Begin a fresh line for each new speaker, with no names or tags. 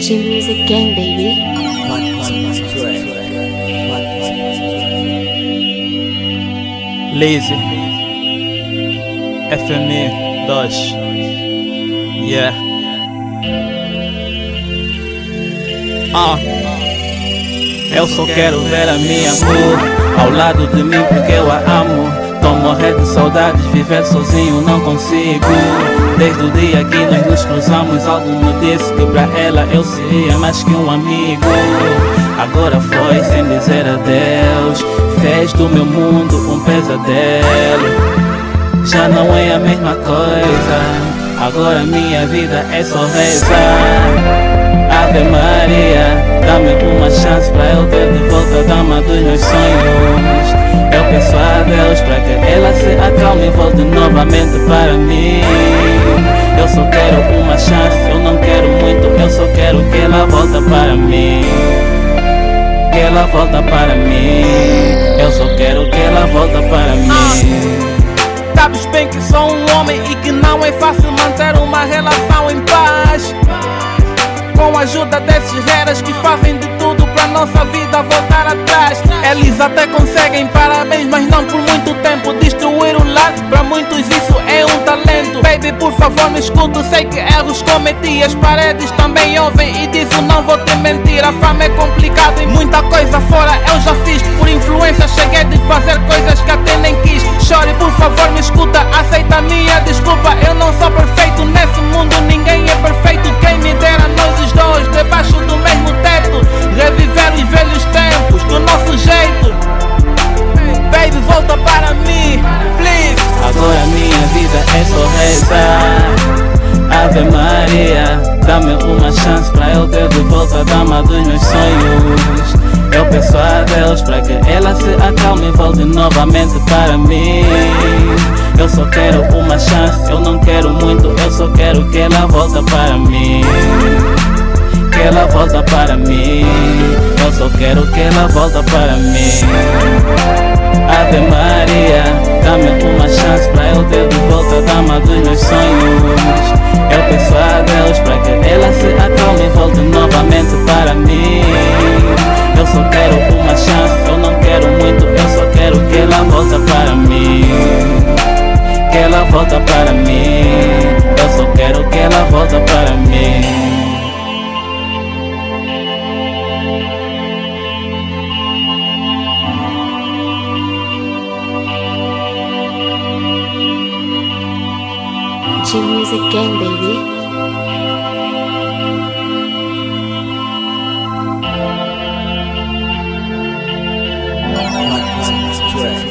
G Music Gang, baby.
Lazy. FME 2 Yeah. Ah. Eu só quero ver a minha cor Ao lado de mim porque eu a amo morrendo de saudades, viver sozinho não consigo. Desde o dia que nós nos cruzamos Algo me disse que pra ela eu seria mais que um amigo. Agora foi sem dizer adeus Fez do meu mundo um pesadelo. Já não é a mesma coisa Agora minha vida é só rezar Ave Maria Dá-me uma chance pra eu ter de volta a dama dos meus sonhos peço a Deus pra que ela se acalme e volte novamente para mim. Eu só quero uma chance, eu não quero muito Eu só quero que ela volta para mim. Que ela volta para mim. Eu só quero que ela volta para mim.
Sabes bem que sou um homem e que não é fácil manter uma relação em paz. Com a ajuda desses reras que fazem de tudo pra nossa vida voltar atrás. Eles até conseguem parabéns, mas não por muito tempo. Destruir o lar, pra muitos isso é um talento. Baby, por favor, me escuta. Sei que erros cometi. As paredes também ouvem e dizem não vou te mentir. A fama é complicada e muita coisa fora eu já fiz. Por influência, cheguei de fazer coisas que até nem quis. Chore, por favor, me escuta. Aceita a minha desculpa. Eu não sou perfeito nesse mundo,
Dá-me uma chance pra eu ter de volta a dama dos meus sonhos. Eu peço a Deus pra que ela se acalme e volte novamente para mim. Eu só quero uma chance, eu não quero muito Eu só quero que ela volta para mim. Que ela volta para mim. Eu só quero que ela volta para mim só quero uma chance, eu não quero muito, eu só quero que ela volta para mim. Que ela volta para mim. Eu só quero que ela volta para mim.
G Music Gang, baby. Track.